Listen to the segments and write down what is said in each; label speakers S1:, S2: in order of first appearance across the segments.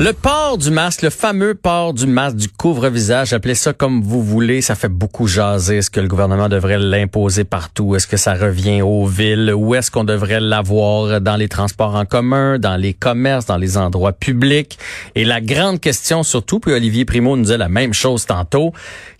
S1: Le port du masque, le fameux port du masque, du couvre-visage, appelez ça comme vous voulez, ça fait beaucoup jaser. Est-ce que le gouvernement devrait l'imposer partout? Est-ce que ça revient aux villes? Où est-ce qu'on devrait l'avoir? Dans les transports en commun, dans les commerces, dans les endroits publics? Et la grande question surtout, puis Olivier Primo nous disait la même chose tantôt,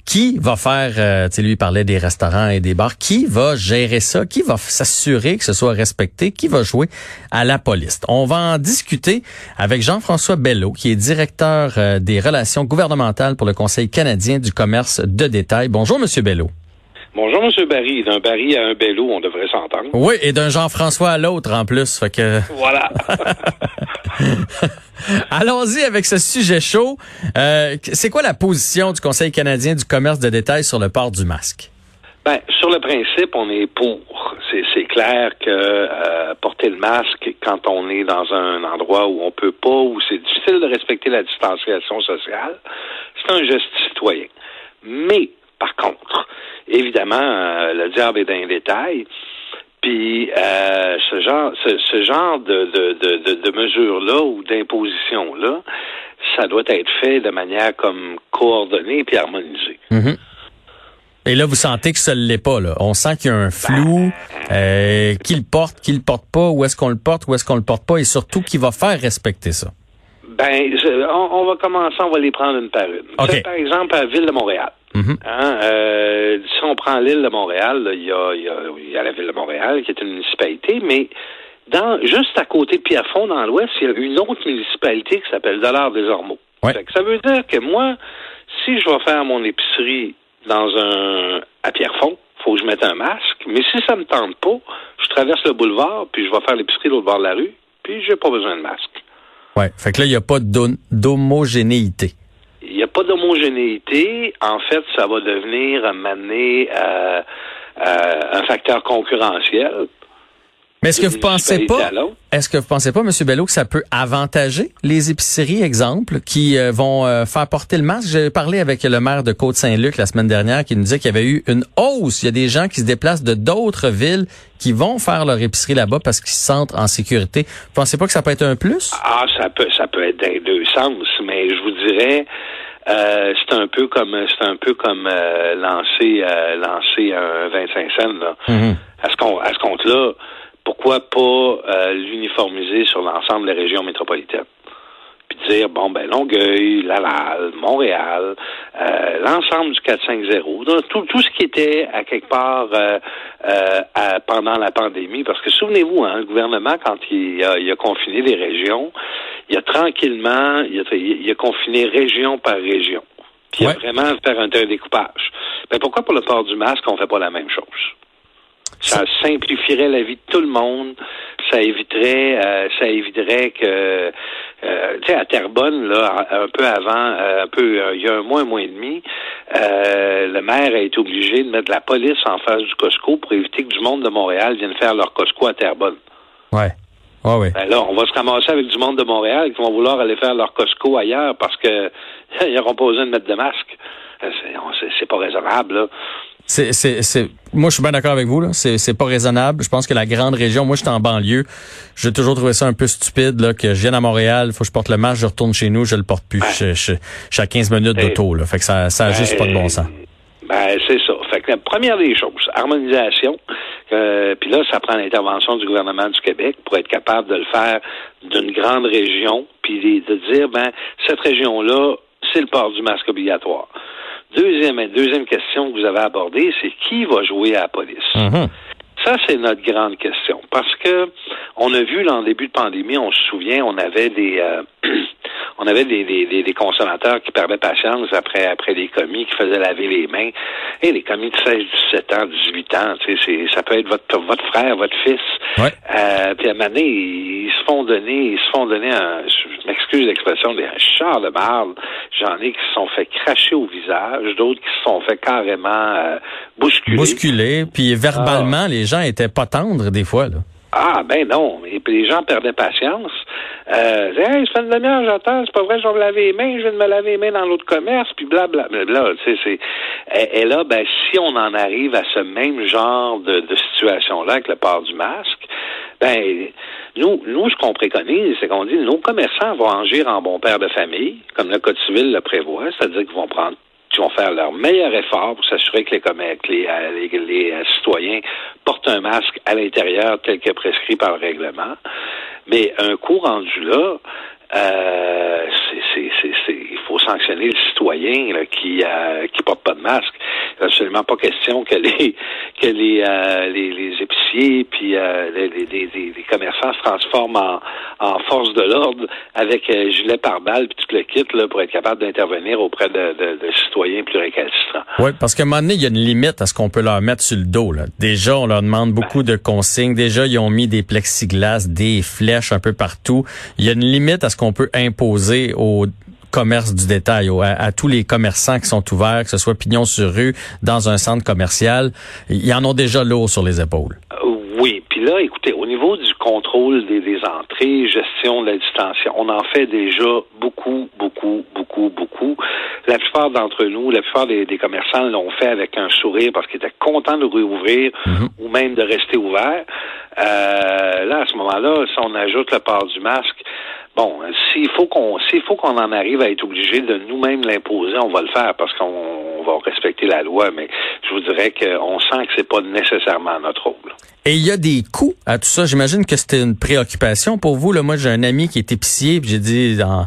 S1: qui va faire, euh, tu sais, lui parlait des restaurants et des bars, qui va gérer ça, qui va s'assurer que ce soit respecté, qui va jouer à la police? On va en discuter avec Jean-François Bello, qui est directeur euh, des relations gouvernementales pour le Conseil canadien du commerce de détail. Bonjour, Monsieur Bello.
S2: Bonjour, Monsieur Barry. D'un Barry à un Bello, on devrait s'entendre.
S1: Oui, et d'un Jean-François à l'autre en plus. Fait que...
S2: Voilà.
S1: Allons-y avec ce sujet chaud. Euh, c'est quoi la position du Conseil canadien du commerce de détail sur le port du masque?
S2: Ben, sur le principe, on est pour. C'est clair que euh, porter le masque quand on est dans un endroit où on peut pas, où c'est difficile de respecter la distanciation sociale, c'est un geste citoyen. Mais, par contre, évidemment, euh, le diable est dans les détails. Puis euh, ce genre, ce, genre de, de, de, de mesures-là ou d'impositions-là, ça doit être fait de manière comme coordonnée puis harmonisée.
S1: Mm-hmm. Et là, vous sentez que ça ne l'est pas. Là. On sent qu'il y a un flou. Ben, euh, qui le porte, qui le porte pas, où est-ce qu'on le porte, où est-ce qu'on le porte pas, et surtout qui va faire respecter ça.
S2: Ben, on, va commencer, on va les prendre une par une. Par exemple, à la Ville de Montréal. Mm-hmm. Hein, euh, si on prend l'île de Montréal, il y, a, la ville de Montréal qui est une municipalité, mais dans juste à côté de Pierrefonds, dans l'ouest, il y a une autre municipalité qui s'appelle Dollar des Ormeaux. Ça veut dire que moi, si je vais faire mon épicerie dans un à Pierrefonds, faut que je mette un masque. Mais si ça me tente pas, je traverse le boulevard, puis je vais faire l'épicerie de l'autre bord de la rue, puis j'ai pas besoin de masque.
S1: Ouais. Fait que là, il n'y a pas d'homogénéité
S2: n'y a pas d'homogénéité. En fait, ça va devenir amener euh, euh, un facteur concurrentiel.
S1: Mais est-ce que vous pensez pas, est-ce que vous pensez pas, Monsieur Bello, que ça peut avantager les épiceries, exemple, qui euh, vont euh, faire porter le masque? J'ai parlé avec le maire de Côte-Saint-Luc la semaine dernière qui nous disait qu'il y avait eu une hausse. Il y a des gens qui se déplacent de d'autres villes qui vont faire leur épicerie là-bas parce qu'ils se sentent en sécurité. Vous pensez pas que ça peut être un plus?
S2: Ah, ça peut, ça peut être dans deux sens, mais je vous dirais, euh, c'est un peu comme c'est un peu comme lancer lancer un 25 cents là. Mm-hmm. À ce compte à ce compte là pourquoi pas euh, l'uniformiser sur l'ensemble des régions métropolitaines? Puis dire, bon, ben, Longueuil, Laval, Montréal, euh, l'ensemble du 450, tout, tout ce qui était à quelque part euh, pendant la pandémie, parce que souvenez-vous, hein, le gouvernement, quand il a, il a confiné les régions, il a tranquillement, il a, il a confiné région par région. Puis il a vraiment fait un découpage. Mais pourquoi pour le port du masque, on fait pas la même chose? Ça simplifierait la vie de tout le monde. Ça éviterait, euh, ça éviterait que, euh, tu sais, à Terrebonne, là, un peu avant, euh, un peu, il y a un mois, un mois et demi, le maire a été obligé de mettre la police en face du Costco pour éviter que du monde de Montréal vienne faire leur Costco à Terrebonne.
S1: Ouais. Ouais, ouais.
S2: Ben là, on va se ramasser avec du monde de Montréal qui vont vouloir aller faire leur Costco ailleurs parce que ils n'auront pas besoin de mettre de masque. C'est pas raisonnable, là.
S1: C'est, c'est, c'est, moi, je suis bien d'accord avec vous. Là. C'est, c'est pas raisonnable. Je pense que la grande région, moi, je suis en banlieue. J'ai toujours trouvé ça un peu stupide là, que je vienne à Montréal, faut que je porte le masque, je retourne chez nous, je le porte plus. Je, je, suis à 15 minutes d'auto. Là. Fait que ça, ça a juste pas de bon sens.
S2: Ben, c'est ça. Fait que la première des choses, harmonisation. Euh, puis là, ça prend l'intervention du gouvernement du Québec pour être capable de le faire d'une grande région, puis de dire, ben, cette région-là, c'est le port du masque obligatoire. Deuxième, deuxième question que vous avez abordée, c'est qui va jouer à la police? Mhm. Ça, c'est notre grande question. Parce que on a vu, là, en début de pandémie, on se souvient, on avait des, euh, on avait des, des, des, consommateurs qui perdaient patience après après des commis qui faisaient laver les mains. Et les commis de 16, 17 ans, 18 ans, tu sais, ça peut être votre votre frère, votre fils.
S1: Ouais.
S2: Euh, puis à un moment donné, ils se font donner, ils se font donner un, je m'excuse l'expression, des chars de marde. J'en ai qui se sont fait cracher au visage, d'autres qui se sont fait carrément euh, bousculer.
S1: Bousculer, puis verbalement, ah. les gens étaient pas tendres des fois, là.
S2: Ah, ben non. Et puis les gens perdaient patience. Euh, c'est pas vrai, je vais me laver les mains, je vais me laver les mains dans l'autre commerce, puis blablabla. Bla, tu sais, c'est... Et, là, ben, si on en arrive à ce même genre de, de situation-là avec le port du masque, Ben, nous, nous, ce qu'on préconise, c'est qu'on dit nos commerçants vont agir en bon père de famille, comme le Code civil le prévoit, c'est-à-dire qu'ils vont prendre qui vont faire leur meilleur effort pour s'assurer que les, les, euh, euh, citoyens portent un masque à l'intérieur tel que prescrit par le règlement. Mais un coup rendu là, euh, il faut sanctionner le citoyen là, qui euh, qui porte pas de masque. Absolument pas question que les que les euh, les, les, épiciers puis euh, les, les, les, commerçants se transforment en, en force de l'ordre avec gilet pare-balles puis tout le kit là, pour être capable d'intervenir auprès de, de, de, citoyens plus récalcitrants.
S1: Oui, parce qu'à un moment donné, il y a une limite à ce qu'on peut leur mettre sur le dos. Là. Déjà, on leur demande beaucoup de consignes. Déjà, ils ont mis des plexiglas, des flèches un peu partout. Il y a une limite à ce qu'on peut imposer aux commerce du détail, à, tous les commerçants qui sont ouverts, que ce soit pignon sur rue, dans un centre commercial, ils en ont déjà lourd sur les épaules.
S2: Euh, oui, puis là, écoutez, au niveau du contrôle des, des, entrées, gestion de la distanciation, on en fait déjà beaucoup, beaucoup, beaucoup, beaucoup. La plupart d'entre nous, la plupart des, des commerçants l'ont fait avec un sourire parce qu'ils étaient contents de rouvrir mhm. ou même de rester ouverts. Euh, là, à ce moment-là, si on ajoute le port du masque, Bon, s'il faut qu'on s'il faut qu'on en arrive à être obligé de nous-mêmes l'imposer, on va le faire parce qu'on va respecter la loi, mais je vous dirais qu'on sent que c'est pas nécessairement notre rôle.
S1: Et il y a des coûts à tout ça. J'imagine que c'était une préoccupation pour vous. Moi, j'ai un ami qui est épicier, puis j'ai dit dans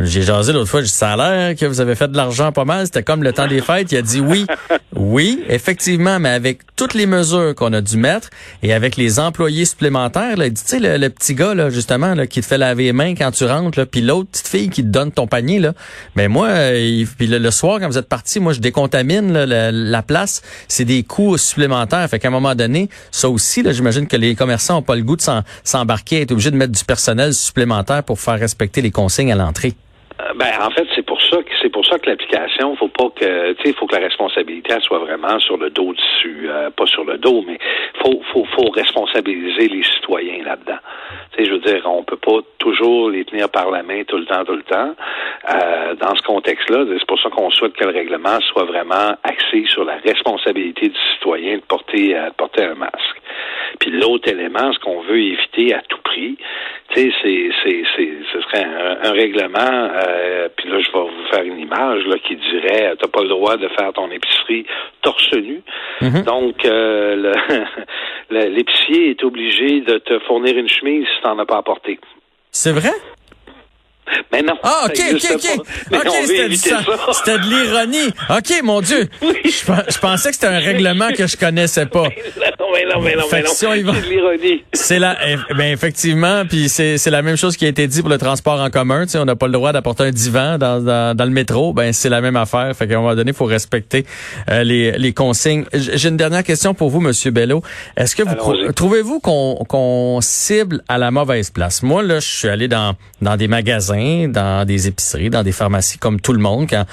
S1: j'ai jasé l'autre fois, j'ai dit, ça a l'air que vous avez fait de l'argent pas mal. C'était comme le temps des fêtes. Il a dit oui. Oui, effectivement, mais avec toutes les mesures qu'on a dû mettre et avec les employés supplémentaires, là, il dit, tu sais, le, petit gars, là, justement, là, qui te fait laver les mains quand tu rentres, là, puis l'autre petite fille qui te donne ton panier, là. Mais moi, euh, puis le, soir, quand vous êtes parti, moi, je décontamine la, place. C'est des coûts supplémentaires. Fait qu'à un moment donné, ça aussi, là, j'imagine que les commerçants ont pas le goût de s'embarquer, être obligés de mettre du personnel supplémentaire pour faire respecter les consignes à l'entrée.
S2: Euh, ben, en fait, c'est pour ça que c'est pour ça que l'application, faut pas que, tu sais, faut que la responsabilité soit vraiment sur le dos dessus, euh, pas sur le dos, mais faut, faut, faut responsabiliser les citoyens là-dedans. Tu sais, je veux dire, on peut pas toujours les tenir par la main tout le temps, tout le temps. Euh, dans ce contexte-là, c'est pour ça qu'on souhaite que le règlement soit vraiment axé sur la responsabilité du citoyen de porter, de porter un masque. Puis l'autre élément, ce qu'on veut éviter à tout prix, tu sais, c'est, c'est, c'est, ce serait un, règlement. Euh, puis là, je vais vous faire une image là qui dirait, t'as pas le droit de faire ton épicerie torse nu. Mm-hmm. Donc, euh, l'épicier est obligé de te fournir une chemise si t'en as pas apporté.
S1: C'est vrai?
S2: Mais non.
S1: Ah, OK, OK, OK. OK, c'était de l'ironie. OK, mon Dieu. Je, pensais que c'était un règlement que je connaissais pas.
S2: non, mais non, mais non, mais non. C'est de l'ironie.
S1: C'est la, eh, ben, effectivement, puis c'est la même chose qui a été dit pour le transport en commun. Tu sais, on n'a pas le droit d'apporter un divan dans, dans, dans, le métro. Ben, c'est la même affaire. Fait qu'à un moment donné, il faut respecter euh, les, les consignes. J'ai une dernière question pour vous, Monsieur Bello. Est-ce que vous trouvez-vous qu'on qu'on cible à la mauvaise place? Moi, là, je suis allé dans, dans des magasins dans des épiceries, dans des pharmacies comme tout le monde. Quand,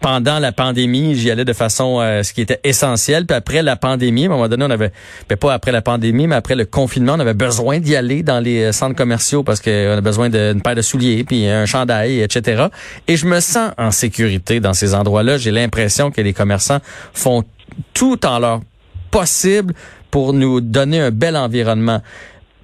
S1: pendant la pandémie, j'y allais de façon euh, ce qui était essentiel. Puis après la pandémie, à un moment donné, on avait, ben, pas après la pandémie, mais après le confinement, on avait besoin d'y aller dans les euh, centres commerciaux parce qu'on a besoin d'une paire de souliers, puis un chandail, etc. Et je me sens en sécurité dans ces endroits-là. J'ai l'impression que les commerçants font tout en leur possible pour nous donner un bel environnement.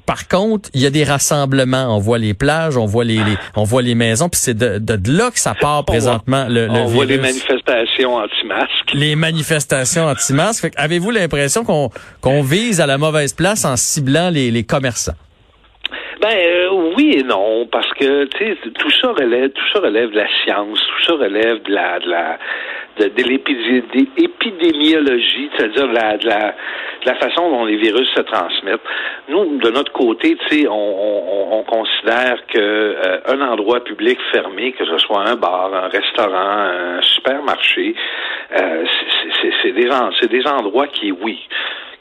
S1: Par contre, il y a des rassemblements. On voit les plages, on voit les, on voit les maisons, puis c'est de, de, là que ça part présentement. Le,
S2: on voit les manifestations anti-masques.
S1: Les manifestations anti-masques. Avez-vous l'impression qu'on qu'on vise à la mauvaise place en ciblant les, les commerçants?
S2: Ben euh, oui et non, parce que tu sais, tout ça relève, tout ça relève de la science, tout ça relève de la de la de, de l'épidémiologie, c'est-à-dire de la, de la la façon dont les virus se transmettent. Nous, de notre côté, tu sais, on, on, on, considère que euh, un endroit public fermé, que ce soit un bar, un restaurant, un supermarché, euh, c'est des, des endroits qui, oui,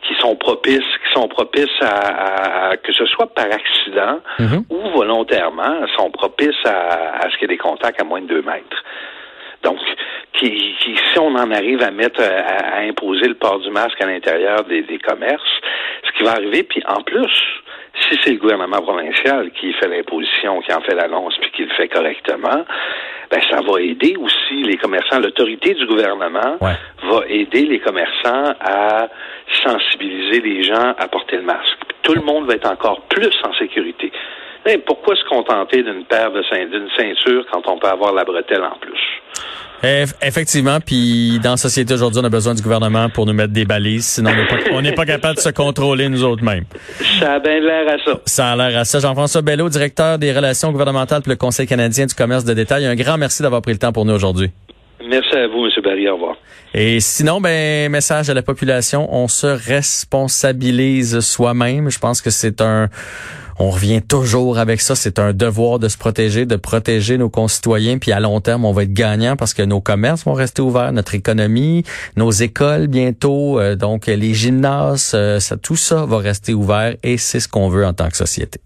S2: qui sont propices, qui sont propices à, que ce soit par accident mm-hmm. ou volontairement, sont propices à, à ce qu'il y ait des contacts à moins de deux mètres. Donc, qui, si on en arrive à mettre, à, imposer le port du masque à l'intérieur des, commerces, ce qui va arriver, puis en plus, si c'est le gouvernement provincial qui fait l'imposition, qui en fait l'annonce, puis qui le fait correctement, ben ça va aider aussi les commerçants. L'autorité du gouvernement va aider les commerçants à sensibiliser les gens à porter le masque. Tout le monde va être encore plus en sécurité. pourquoi se contenter d'une paire de d'une ceinture quand on peut avoir la bretelle en plus?
S1: Effectivement, puis dans la société aujourd'hui, on a besoin du gouvernement pour nous mettre des balises, sinon on n'est pas, capable de se contrôler nous autres mêmes.
S2: Ça a bien l'air à ça.
S1: Ça a l'air à ça. Jean-François Bello, directeur des relations gouvernementales pour le Conseil canadien du commerce de détail. Un grand merci d'avoir pris le temps pour nous aujourd'hui.
S2: Merci à vous, M. Barry. Au revoir.
S1: Et sinon, ben, message à la population, on se responsabilise soi-même. Je pense que c'est un, on revient toujours avec ça. C'est un devoir de se protéger, de protéger nos concitoyens. Puis à long terme, on va être gagnant parce que nos commerces vont rester ouverts, notre économie, nos écoles bientôt, euh, donc les gymnases, euh, ça, tout ça va rester ouvert et c'est ce qu'on veut en tant que société.